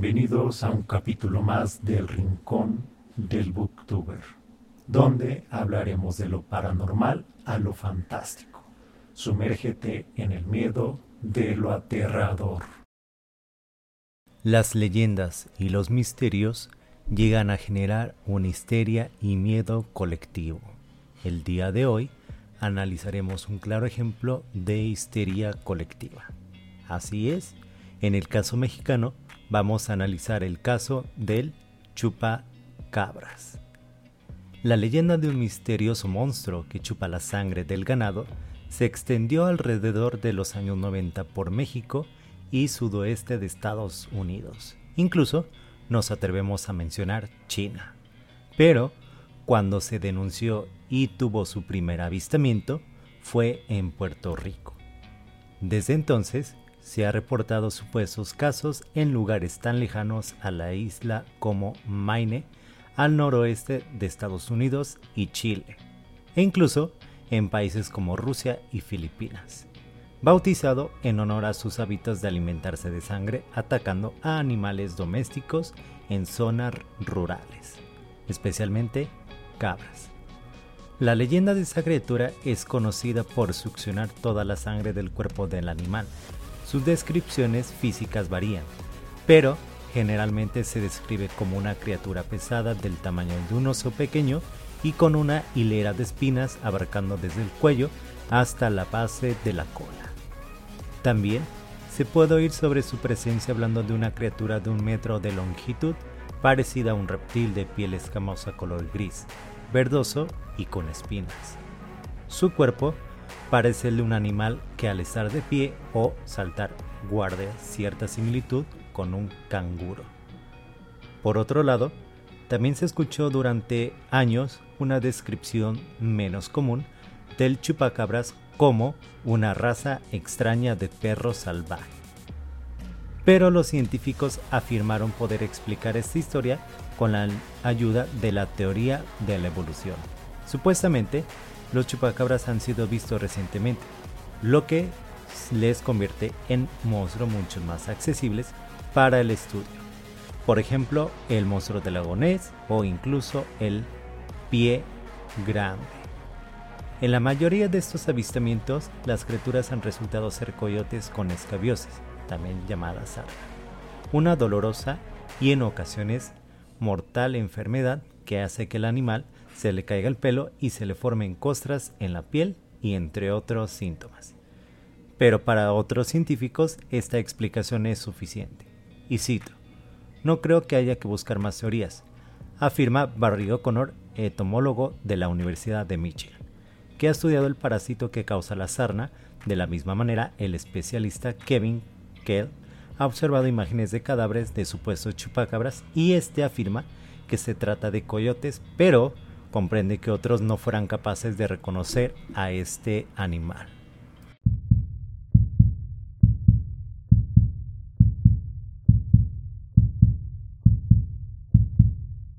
Bienvenidos a un capítulo más del Rincón del Booktuber, donde hablaremos de lo paranormal a lo fantástico. Sumérgete en el miedo de lo aterrador. Las leyendas y los misterios llegan a generar una histeria y miedo colectivo. El día de hoy analizaremos un claro ejemplo de histeria colectiva. Así es, en el caso mexicano vamos a analizar el caso del chupacabras. La leyenda de un misterioso monstruo que chupa la sangre del ganado se extendió alrededor de los años 90 por México y sudoeste de Estados Unidos. Incluso nos atrevemos a mencionar China. Pero cuando se denunció y tuvo su primer avistamiento fue en Puerto Rico. Desde entonces se ha reportado supuestos casos en lugares tan lejanos a la isla como Maine, al noroeste de Estados Unidos y Chile, e incluso en países como Rusia y Filipinas, bautizado en honor a sus hábitos de alimentarse de sangre atacando a animales domésticos en zonas rurales, especialmente cabras. La leyenda de esa criatura es conocida por succionar toda la sangre del cuerpo del animal. Sus descripciones físicas varían, pero generalmente se describe como una criatura pesada del tamaño de un oso pequeño y con una hilera de espinas abarcando desde el cuello hasta la base de la cola. También se puede oír sobre su presencia hablando de una criatura de un metro de longitud parecida a un reptil de piel escamosa color gris, verdoso y con espinas. Su cuerpo parece el de un animal que al estar de pie o saltar guarda cierta similitud con un canguro. Por otro lado, también se escuchó durante años una descripción menos común del chupacabras como una raza extraña de perro salvaje. Pero los científicos afirmaron poder explicar esta historia con la ayuda de la teoría de la evolución. Supuestamente, los chupacabras han sido vistos recientemente, lo que les convierte en monstruos mucho más accesibles para el estudio por ejemplo el monstruo del lago o incluso el pie grande. En la mayoría de estos avistamientos, las criaturas han resultado ser coyotes con escabiosis, también llamadas sarna, una dolorosa y en ocasiones mortal enfermedad que hace que el animal se le caiga el pelo y se le formen costras en la piel y entre otros síntomas. Pero para otros científicos esta explicación es suficiente. Y cito, no creo que haya que buscar más teorías, afirma Barry O'Connor, etomólogo de la Universidad de Michigan, que ha estudiado el parásito que causa la sarna. De la misma manera, el especialista Kevin Kell ha observado imágenes de cadáveres de supuestos chupacabras y este afirma que se trata de coyotes, pero comprende que otros no fueran capaces de reconocer a este animal.